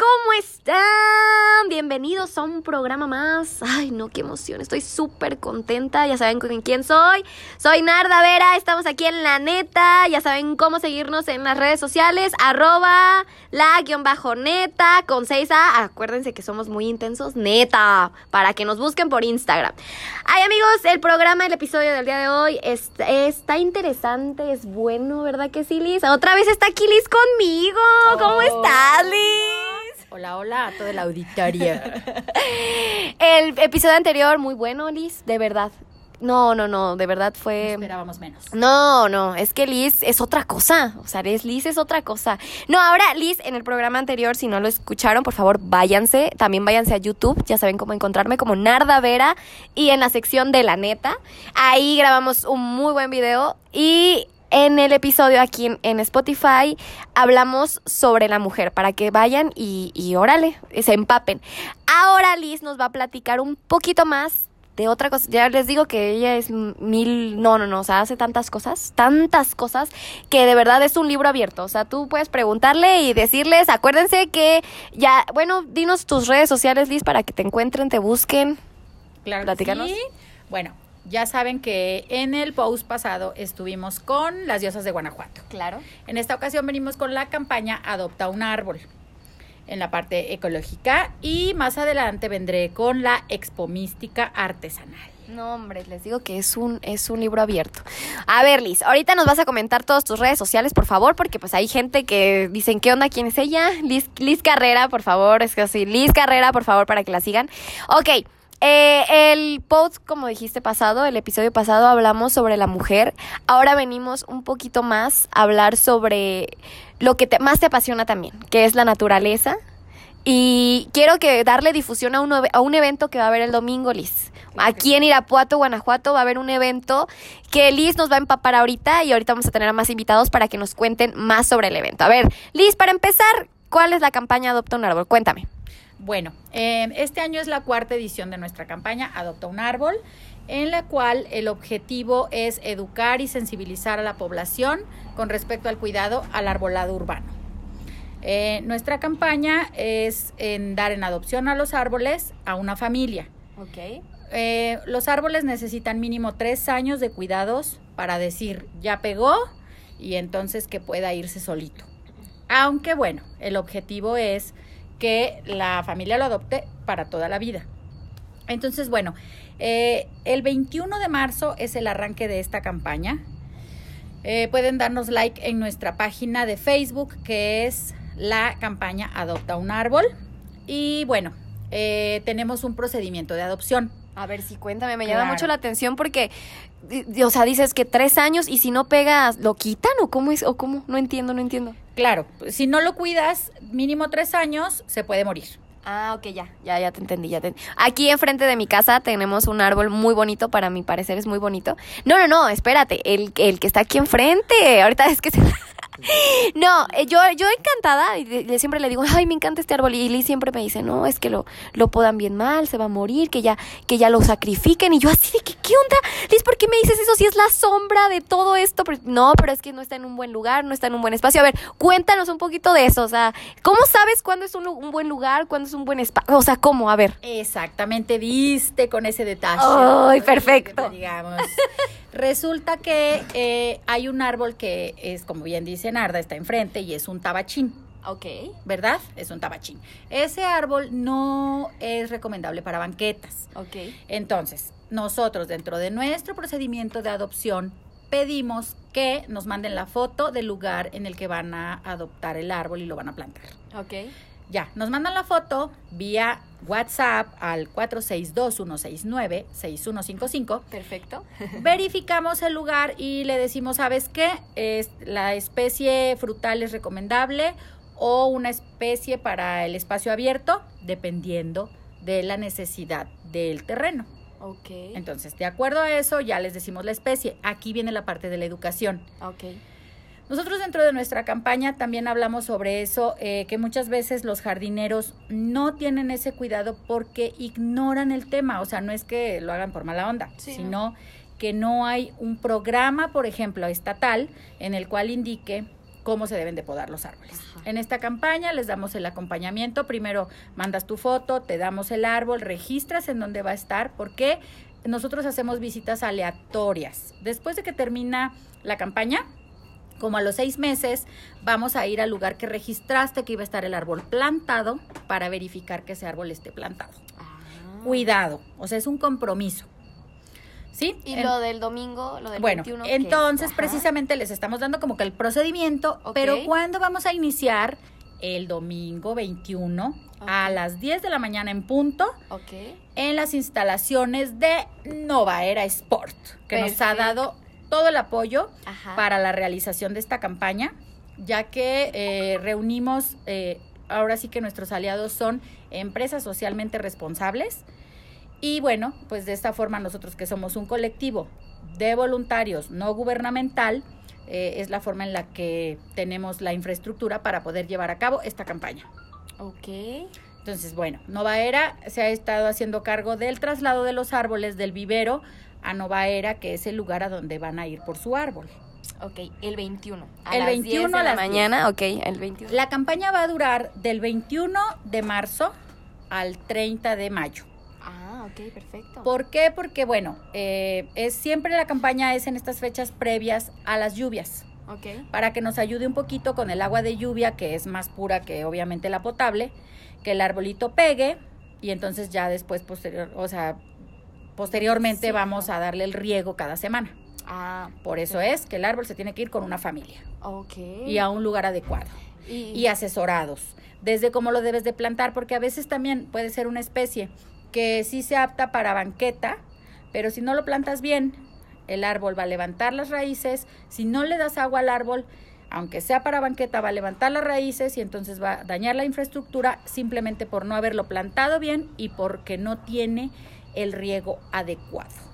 ¿cómo están? Bienvenidos a un programa más. Ay, no, qué emoción. Estoy súper contenta. Ya saben con quién soy. Soy Narda Vera. Estamos aquí en La Neta. Ya saben cómo seguirnos en las redes sociales. Arroba la guion bajo neta con 6A. Acuérdense que somos muy intensos. Neta. Para que nos busquen por Instagram. Ay, amigos, el programa, el episodio del día de hoy está, está interesante. Es bueno, ¿verdad que sí, Liz? Otra vez está aquí Liz conmigo. ¿Cómo estás, Liz? Hola, hola a toda la auditoría. El episodio anterior, muy bueno, Liz, de verdad. No, no, no, de verdad fue... Esperábamos menos. No, no, es que Liz es otra cosa. O sea, es, Liz es otra cosa. No, ahora Liz, en el programa anterior, si no lo escucharon, por favor, váyanse. También váyanse a YouTube. Ya saben cómo encontrarme como Narda Vera. Y en la sección de la neta. Ahí grabamos un muy buen video. Y en el episodio aquí en, en Spotify hablamos sobre la mujer para que vayan y, y órale, se empapen. Ahora Liz nos va a platicar un poquito más de otra cosa. Ya les digo que ella es mil, no, no, no, o sea, hace tantas cosas, tantas cosas, que de verdad es un libro abierto. O sea, tú puedes preguntarle y decirles, acuérdense que ya, bueno, dinos tus redes sociales, Liz, para que te encuentren, te busquen. Claro. Platícanos. sí. Bueno, ya saben que en el post pasado estuvimos con las diosas de Guanajuato. Claro. En esta ocasión venimos con la campaña Adopta un árbol en la parte ecológica y más adelante vendré con la expomística artesanal. No, hombre, les digo que es un, es un libro abierto. A ver, Liz, ahorita nos vas a comentar todas tus redes sociales, por favor, porque pues hay gente que dicen, ¿qué onda? ¿Quién es ella? Liz, Liz Carrera, por favor, es que así, Liz Carrera, por favor, para que la sigan. Ok, eh, el post, como dijiste pasado, el episodio pasado hablamos sobre la mujer. Ahora venimos un poquito más a hablar sobre lo que te- más te apasiona también, que es la naturaleza. Y quiero que darle difusión a un, a un evento que va a haber el domingo, Liz. Aquí en Irapuato, Guanajuato, va a haber un evento que Liz nos va a empapar ahorita y ahorita vamos a tener a más invitados para que nos cuenten más sobre el evento. A ver, Liz, para empezar, ¿cuál es la campaña Adopta un Árbol? Cuéntame. Bueno, eh, este año es la cuarta edición de nuestra campaña Adopta un árbol, en la cual el objetivo es educar y sensibilizar a la población con respecto al cuidado al arbolado urbano. Eh, nuestra campaña es en dar en adopción a los árboles a una familia. Ok. Eh, los árboles necesitan mínimo tres años de cuidados para decir ya pegó y entonces que pueda irse solito. Aunque bueno, el objetivo es que la familia lo adopte para toda la vida. Entonces, bueno, eh, el 21 de marzo es el arranque de esta campaña. Eh, pueden darnos like en nuestra página de Facebook, que es la campaña Adopta un Árbol. Y bueno, eh, tenemos un procedimiento de adopción. A ver, sí, cuéntame, me llama mucho la atención porque, o sea, dices que tres años y si no pegas, ¿lo quitan o cómo es? ¿O cómo? No entiendo, no entiendo. Claro, si no lo cuidas, mínimo tres años, se puede morir. Ah, ok, ya, ya, ya te entendí, ya te Aquí enfrente de mi casa tenemos un árbol muy bonito, para mi parecer es muy bonito. No, no, no, espérate, el, el que está aquí enfrente, ahorita es que se... No, eh, yo, yo encantada, y siempre le digo, ay, me encanta este árbol, y Liz siempre me dice, no, es que lo, lo podan bien mal, se va a morir, que ya, que ya lo sacrifiquen, y yo así de que, ¿qué onda? ¿Por qué me dices eso si es la sombra de todo esto? Pero- no, pero es que no está en un buen lugar, no está en un buen espacio. A ver, cuéntanos un poquito de eso, o sea, ¿cómo sabes cuándo es un, buen lugar, cuándo es un buen espacio? O sea, ¿cómo? A ver. Exactamente, viste con ese detalle. Ay, perfecto. Digamos. Resulta que eh, hay un árbol que es, como bien dice Narda, está enfrente y es un tabachín, Ok. ¿verdad? Es un tabachín. Ese árbol no es recomendable para banquetas. Ok. Entonces, nosotros dentro de nuestro procedimiento de adopción pedimos que nos manden la foto del lugar en el que van a adoptar el árbol y lo van a plantar. Ok. Ya, nos mandan la foto vía WhatsApp al 462-169-6155. Perfecto. Verificamos el lugar y le decimos, ¿sabes qué? Es, la especie frutal es recomendable o una especie para el espacio abierto, dependiendo de la necesidad del terreno. Ok. Entonces, de acuerdo a eso, ya les decimos la especie. Aquí viene la parte de la educación. Ok. Nosotros dentro de nuestra campaña también hablamos sobre eso, eh, que muchas veces los jardineros no tienen ese cuidado porque ignoran el tema, o sea, no es que lo hagan por mala onda, Sí, sino que no hay un programa, por ejemplo, estatal, en el cual indique cómo se deben de podar los árboles. En esta campaña les damos el acompañamiento. Primero mandas tu foto, te damos el árbol, registras en dónde va a estar, porque nosotros hacemos visitas aleatorias. Después de que termina la campaña, como a los seis meses, vamos a ir al lugar que registraste que iba a estar el árbol plantado para verificar que ese árbol esté plantado. Ah. Cuidado, o sea, es un compromiso. ¿Sí? Y lo del domingo, lo del bueno, 21. ¿qué? entonces precisamente les estamos dando como que el procedimiento, pero ¿cuándo vamos a iniciar? El domingo 21 a las 10 de la mañana en punto Ok. en las instalaciones de Nova Era Sport, que nos ha dado todo el apoyo Ajá. para la realización de esta campaña, ya que eh, reunimos, eh, ahora sí que nuestros aliados son empresas socialmente responsables. Y bueno, pues de esta forma nosotros que somos un colectivo de voluntarios no gubernamental, eh, es la forma en la que tenemos la infraestructura para poder llevar a cabo esta campaña. Ok. Entonces, bueno, Nova Era se ha estado haciendo cargo del traslado de los árboles del vivero a Nova Era, que es el lugar a donde van a ir por su árbol. Ok, el 21. A El las 21 10 de a la las mañana, ok, el 21. La campaña va a durar del 21 de marzo al 30 de mayo. Ah, ok, perfecto. ¿Por qué? Porque, bueno, eh, es siempre la campaña es en estas fechas previas a las lluvias, Ok. para que nos ayude un poquito con el agua de lluvia, que es más pura que obviamente la potable, que el arbolito pegue y entonces ya después, posterior, o sea, posteriormente Sí. vamos a darle el riego cada semana. Ah, Por eso es que el árbol se tiene que ir con una familia ok. y a un lugar adecuado. Y, y asesorados desde cómo lo debes de plantar, porque a veces también puede ser una especie que sí se apta para banqueta, pero si no lo plantas bien, el árbol va a levantar las raíces, si no le das agua al árbol, aunque sea para banqueta, va a levantar las raíces y entonces va a dañar la infraestructura simplemente por no haberlo plantado bien y porque no tiene el riego adecuado.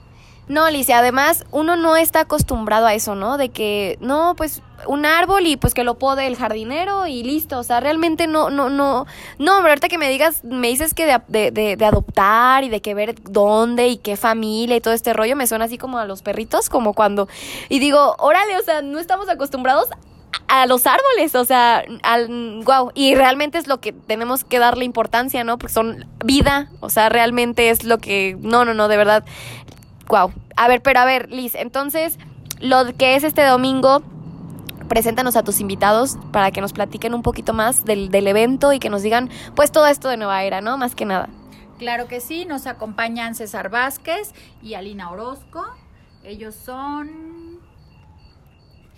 No, Alicia, además uno no está acostumbrado a eso, ¿no? De que, no, pues un árbol y pues que lo pode el jardinero y listo. O sea, realmente no, no, no. No, hombre, ahorita que me digas, me dices que de, de, de- de adoptar y de que ver dónde y qué familia y todo este rollo, me suena así como a los perritos, como cuando. Y digo, órale, o sea, no estamos acostumbrados a los árboles, o sea, al wow, y realmente es lo que tenemos que darle importancia, ¿no? Porque son vida, o sea, realmente es lo que no, no, no, de verdad. Wow. A ver, pero a ver, Liz, entonces lo que es este domingo preséntanos a tus invitados para que nos platiquen un poquito más del, del evento y que nos digan pues todo esto de Nueva Era, ¿no? Más que nada. Claro que sí, nos acompañan César Vázquez y Alina Orozco. Ellos son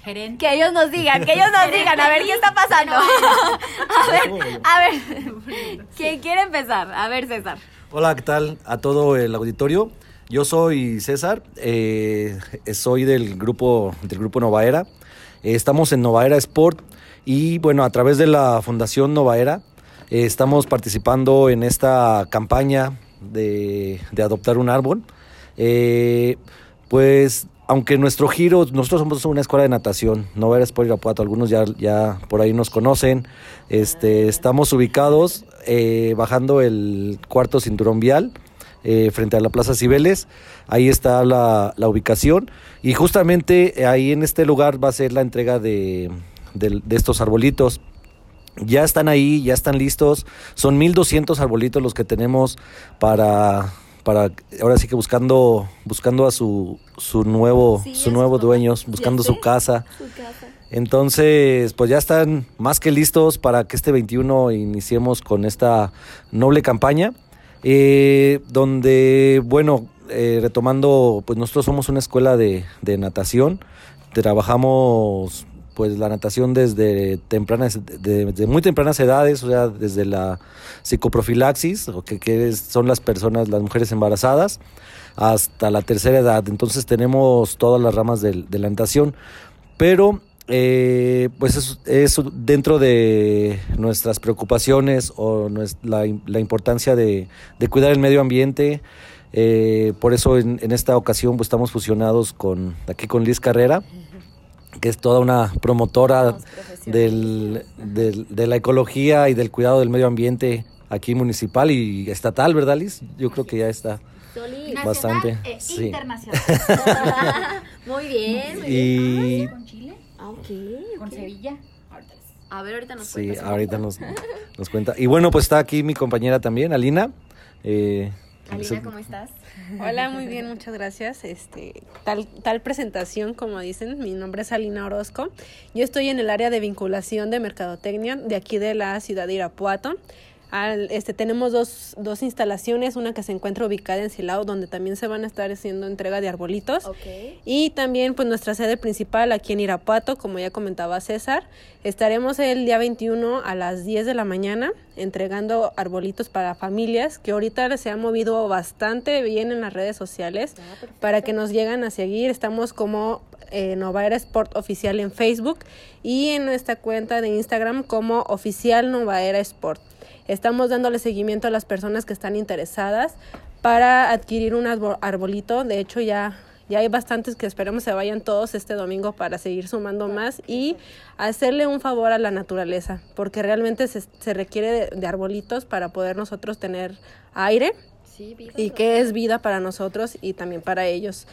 gerentes. Que ellos nos digan, que ellos nos digan, a ver qué está pasando. a ver, a ver, ¿quién quiere empezar? A ver, César. Hola, ¿qué tal a todo el auditorio? Yo soy César, eh, soy del grupo del grupo Novaera. Eh, estamos en Novaera Sport y bueno, a través de la Fundación Novaera eh, estamos participando en esta campaña de, de adoptar un árbol. Pues aunque nuestro giro, nosotros somos una escuela de natación, Novaera Sport Irapuato, algunos ya, ya por ahí nos conocen. Este, estamos ubicados bajando el cuarto cinturón vial eh, frente a la Plaza Cibeles. Ahí está la, la ubicación. Y justamente ahí en este lugar va a ser la entrega de, de estos arbolitos. Ya están ahí, ya están listos. Son 1200 arbolitos los que tenemos para, para ahora sí que buscando, buscando a su, su nuevo, Sí, su nuevo su- dueño, buscando sé. su casa. Entonces, pues ya están más que listos para que este 21 iniciemos con esta noble campaña, eh, donde, bueno, eh, retomando, pues nosotros somos una escuela de, de natación, trabajamos pues la natación desde tempranas, de- desde muy tempranas edades, o sea, desde la psicoprofilaxis, o que, que son las personas, las mujeres embarazadas, hasta la tercera edad. Entonces tenemos todas las ramas del- de la natación pero eh, pues es, es dentro de nuestras preocupaciones o la, la importancia de, de cuidar el medio ambiente. eh, por eso en, en esta ocasión pues estamos fusionados con aquí con Liz Carrera, que es toda una promotora del, del- de la ecología y del cuidado del medio ambiente aquí municipal y estatal, ¿verdad Liz? Yo creo que ya está. Nacional Bastante, e sí. internacional. muy bien. muy. Y Chile, Ah, ok, con. Sevilla. Ahorita les- A ver, ahorita nos Sí, cuentas un ahorita nos cuenta. Y bueno, pues está aquí mi compañera también, Alina. Eh, Alina, ¿cómo estás? Hola, muy bien, muchas gracias. Este, tal, tal presentación, como dicen, mi nombre es Alina Orozco. Yo estoy en el área de vinculación de mercadotecnia de aquí de la ciudad de Irapuato. Al- este, tenemos dos, dos instalaciones, una que se encuentra ubicada en Silao, donde también se van a estar haciendo entrega de arbolitos. Y también pues nuestra sede principal aquí en Irapuato, como ya comentaba César. Estaremos el día 21 a las 10 de la mañana entregando arbolitos para familias, que ahorita se ha movido bastante bien en las redes sociales para que nos lleguen a seguir. Estamos como eh, Novaera Sport Oficial en Facebook y en nuestra cuenta de Instagram como Oficial Novaera Sport. Estamos dándole seguimiento a las personas que están interesadas para adquirir un arbo- arbolito. De hecho, ya, ya hay bastantes que esperemos se vayan todos este domingo para seguir sumando más y hacerle un favor a la naturaleza, porque realmente se, se requiere de, de arbolitos para poder nosotros tener aire Sí, y que es vida para nosotros y también para ellos.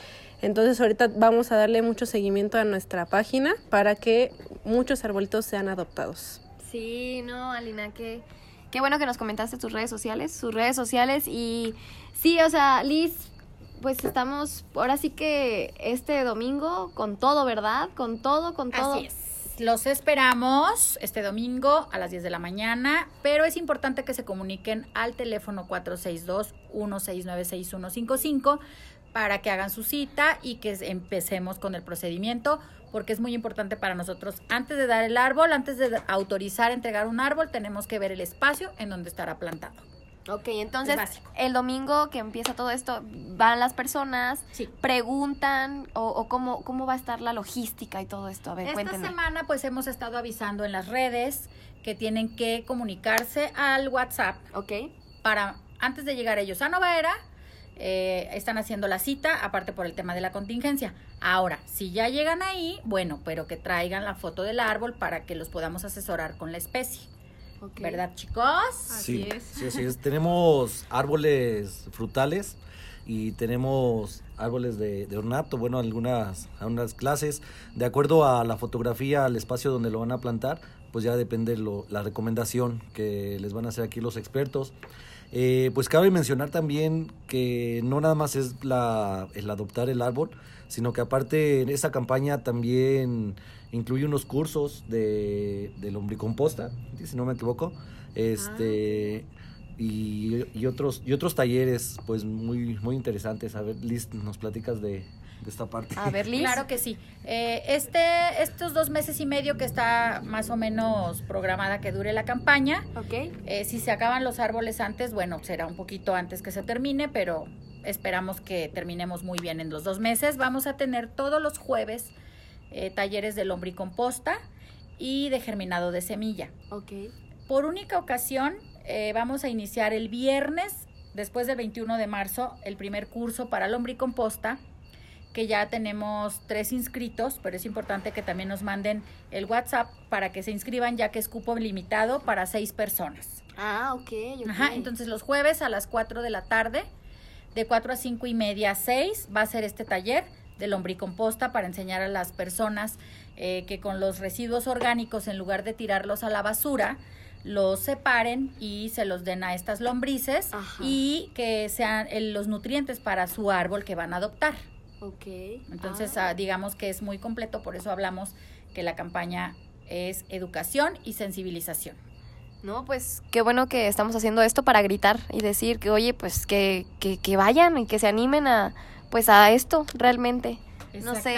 Entonces ahorita vamos a darle mucho seguimiento a nuestra página para que muchos arbolitos sean adoptados. Sí, no, Alina, qué, qué bueno que nos comentaste tus redes sociales, sus redes sociales y sí, o sea, Liz, pues estamos ahora sí que este domingo con todo, ¿verdad? Con todo, con todo. Así es. Los esperamos este domingo a las 10 de la mañana, pero es importante que se comuniquen al teléfono 462-169-6155 para que hagan su cita y que empecemos con el procedimiento, porque es muy importante para nosotros, antes de dar el árbol, antes de autorizar entregar un árbol, tenemos que ver el espacio en donde estará plantado. Ok, entonces el domingo que empieza todo esto, van las personas, Sí. preguntan o, o cómo, cómo va a estar la logística y todo esto. A ver, Esta cuéntenme. semana pues hemos estado avisando en las redes que tienen que comunicarse al WhatsApp Ok, para antes de llegar ellos a Novaera, eh, están haciendo la cita, aparte por el tema de la contingencia. Ahora, si ya llegan ahí, bueno, pero que traigan la foto del árbol para que los podamos asesorar con la especie. ¿Verdad, chicos? Así sí, es. sí, así es. Tenemos árboles frutales y tenemos árboles de, de ornato, bueno, algunas, algunas clases. De acuerdo a la fotografía, al espacio donde lo van a plantar, pues ya depende lo, la recomendación que les van a hacer aquí los expertos. Eh, pues cabe mencionar también que no nada más es la, el adoptar el árbol, sino que aparte en esa campaña también incluye unos cursos de, de lombricomposta, si no me equivoco, este y, y otros y otros talleres pues muy muy interesantes. A ver, Liz, nos platicas de, de esta parte. A ver, Liz. Claro que sí. Eh, este, estos dos meses y medio que está más o menos programada que dure la campaña, Ok. Eh, si se acaban los árboles antes, bueno, será un poquito antes que se termine, pero esperamos que terminemos muy bien en los dos meses. Vamos a tener todos los jueves eh, talleres de lombricomposta y de germinado de semilla. Ok. Por única ocasión, eh, vamos a iniciar el viernes, después del 21 de marzo, el primer curso para lombricomposta, que ya tenemos tres inscritos, pero es importante que también nos manden el WhatsApp para que se inscriban, ya que es cupo limitado para seis personas. Ah, ok, ok. Ajá, entonces los jueves a las 4 de la tarde, de 4 a 5 y media a 6, va a ser este taller de lombricomposta para enseñar a las personas eh, que con los residuos orgánicos, en lugar de tirarlos a la basura, los separen y se los den a estas lombrices Ajá. y que sean eh, los nutrientes para su árbol que van a adoptar. Ok. Entonces, Ah. ah, digamos que es muy completo, por eso hablamos que la campaña es educación y sensibilización. No, pues qué bueno que estamos haciendo esto para gritar y decir que, oye, pues que, que, que vayan y que se animen a, pues a esto realmente. No sé.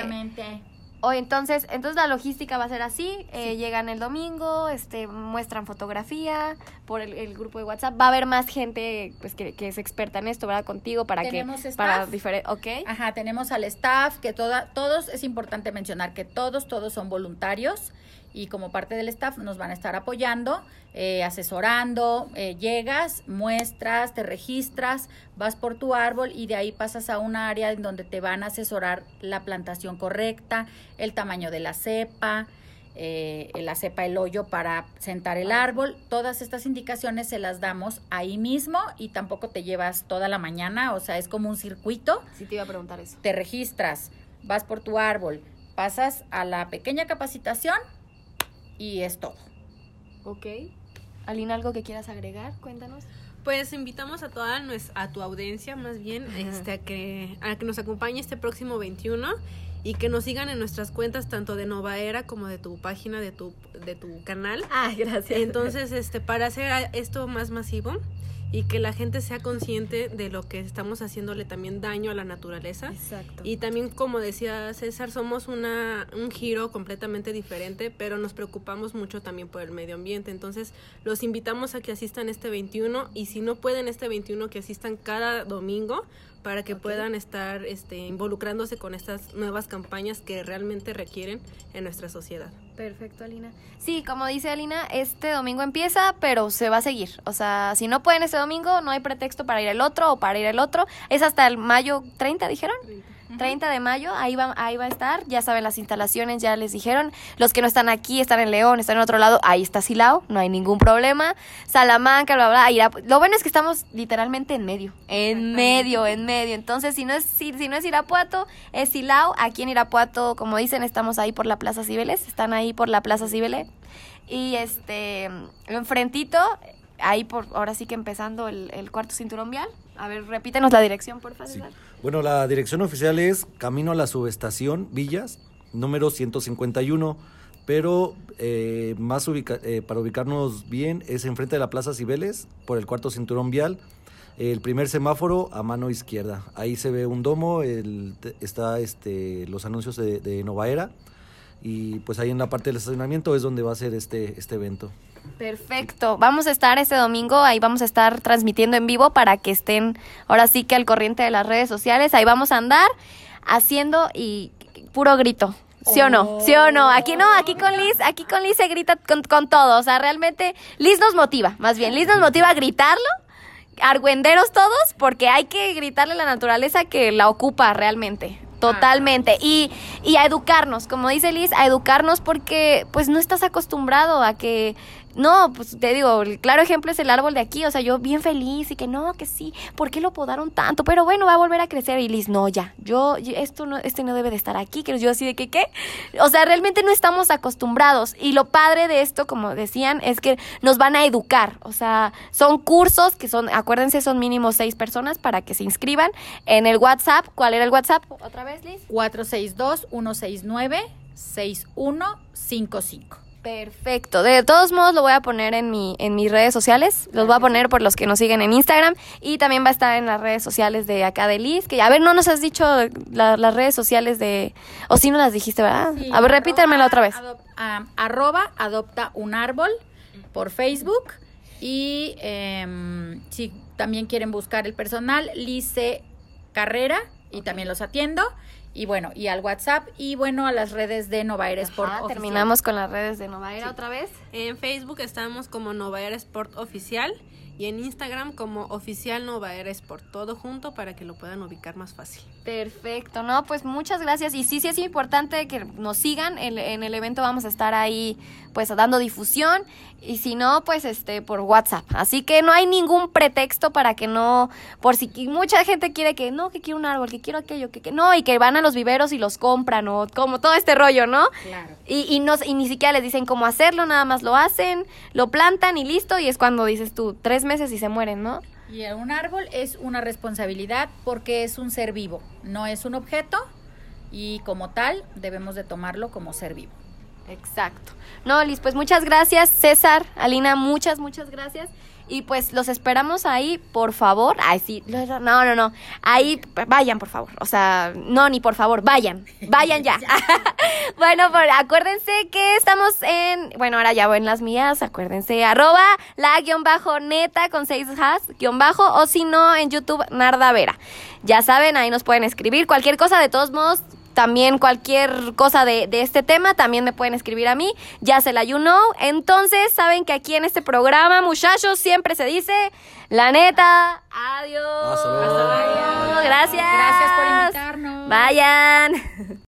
O entonces, entonces la logística va a ser así, eh, llegan el domingo, este, muestran fotografía por el, el grupo de WhatsApp, va a haber más gente pues que, que es experta en esto, ¿verdad? Contigo para Tenemos que staff. para diferente, ¿ok? Ajá, tenemos al staff, que toda, todos, es importante mencionar que todos, todos son voluntarios y como parte del staff nos van a estar apoyando, eh, asesorando, eh, llegas, muestras, te registras, vas por tu árbol y de ahí pasas a un área en donde te van a asesorar la plantación correcta, el tamaño de la cepa, eh, la cepa, el hoyo para sentar el árbol. Todas estas indicaciones se las damos ahí mismo y tampoco te llevas toda la mañana, o sea, es como un circuito Sí te iba a preguntar eso. te registras, vas por tu árbol, pasas a la pequeña capacitación y es todo. Ok. Alina, ¿algo que quieras agregar? Cuéntanos. Pues invitamos a toda nues- a tu audiencia más bien este, a, que, a que nos acompañe este próximo 21 y que nos sigan en nuestras cuentas tanto de Novaera como de tu página, de tu, de tu canal. Ah, gracias. Entonces, este, para hacer esto más masivo y que la gente sea consciente de lo que estamos haciéndole también daño a la naturaleza. Exacto. Y también, como decía César, somos una, un giro completamente diferente, pero nos preocupamos mucho también por el medio ambiente. Entonces, los invitamos a que asistan este 21 y si no pueden este 21, que asistan cada domingo para que puedan estar este, involucrándose con estas nuevas campañas que realmente requieren en nuestra sociedad. Perfecto, Alina. Sí, como dice Alina, este domingo empieza, pero se va a seguir. O sea, si no pueden este domingo, no hay pretexto para ir el otro o para ir el otro. Es hasta el mayo 30, dijeron. 30 de mayo, ahí va, ahí va a estar. Ya saben, las instalaciones ya les dijeron. Los que no están aquí, están en León, están en otro lado, ahí está Silao, no hay ningún problema. Salamanca, bla, bla, Irapu- Lo bueno es que estamos literalmente en medio, en medio, en medio. Entonces, si no es, si, si no es Irapuato, es Silao. Aquí en Irapuato, como dicen, estamos ahí por la Plaza Cibeles, están ahí por la Plaza Cibeles. Y este, enfrentito, ahí por, ahora sí que empezando el, el cuarto cinturón vial. A ver, repítenos la dirección, por favor. Sí. Bueno, la dirección oficial es Camino a la Subestación Villas, número 151, pero eh, más ubica- eh, para ubicarnos bien es enfrente de la Plaza Cibeles, por el cuarto cinturón vial, el primer semáforo a mano izquierda. Ahí se ve un domo, el, está este, los anuncios de, de Novaera y pues ahí en la parte del estacionamiento es donde va a ser este, este evento. Perfecto. Vamos a estar este domingo, ahí vamos a estar transmitiendo en vivo para que estén ahora sí que al corriente de las redes sociales. Ahí vamos a andar haciendo y puro grito. ¿Sí o no? ¿Sí o no? Aquí no, aquí con Liz, aquí con Liz se grita con, con todo. O sea, realmente Liz nos motiva, más bien, Liz nos motiva a gritarlo, argüenderos todos, porque hay que gritarle a la naturaleza que la ocupa realmente. Totalmente. Y, y a educarnos, como dice Liz, a educarnos porque pues no estás acostumbrado a que, no, pues te digo, el claro ejemplo es el árbol de aquí, o sea, yo bien feliz y que no, que sí, ¿por qué lo podaron tanto? Pero bueno, va a volver a crecer y Liz, no, ya, yo, esto no, este no debe de estar aquí, que yo así de que, ¿qué? O sea, realmente no estamos acostumbrados y lo padre de esto, como decían, es que nos van a educar, o sea, son cursos que son, acuérdense, son mínimo seis personas para que se inscriban en el WhatsApp, ¿cuál era el WhatsApp? Otra vez, Liz. 462-169-6155. Perfecto. De todos modos lo voy a poner en mi en mis redes sociales. Los voy a poner por los que nos siguen en Instagram y también va a estar en las redes sociales de acá de Liz. Que a ver, no nos has dicho la- las redes sociales de o si no las dijiste, ¿verdad? Sí, a ver, repítemela otra vez. adop- arroba adopta un árbol por Facebook. Y em, si también quieren buscar el personal, Lice Carrera, y también los atiendo. Y bueno, y al WhatsApp, y bueno, a las redes de Nova Air Sport. Ajá, Oficial. terminamos con las redes de Novaera otra vez. En Facebook estamos como Novaera Sport Oficial y en Instagram como Oficial Novaera Sport, todo junto para que lo puedan ubicar más fácil. Perfecto, no, pues muchas gracias. Y sí, sí es importante que nos sigan. En, en el evento vamos a estar ahí, pues, dando difusión. Y si no, pues, este, por WhatsApp. Así que no hay ningún pretexto para que no, por si mucha gente quiere que, no, que quiero un árbol, que quiero aquello, que, que no, y que van a los viveros y los compran, o como todo este rollo, ¿no? Claro. Y, y, no, y ni siquiera les dicen cómo hacerlo, nada más lo hacen, lo plantan y listo. Y es cuando dices tú, tres meses y se mueren, ¿no? Y un árbol es una responsabilidad porque es un ser vivo, no es un objeto y como tal debemos de tomarlo como ser vivo. Exacto. No, Liz, pues muchas gracias, César, Alina, muchas, muchas gracias. Y pues los esperamos ahí, por favor. Ay, sí, no, no, no. Ahí, vayan, por favor. O sea, no, ni por favor, vayan. Vayan ya. bueno, por, acuérdense que estamos en, bueno, ahora ya voy en las mías, acuérdense, arroba la guion bajo neta con seis has, guion bajo, o si no, en YouTube, Narda Vera. Ya saben, ahí nos pueden escribir cualquier cosa, de todos modos, también cualquier cosa de, de, este tema, también me pueden escribir a mí, ya se la you know. Entonces, saben que aquí en este programa, muchachos, siempre se dice, la neta, adiós. Hasta luego. Gracias. Gracias por invitarnos. Vayan.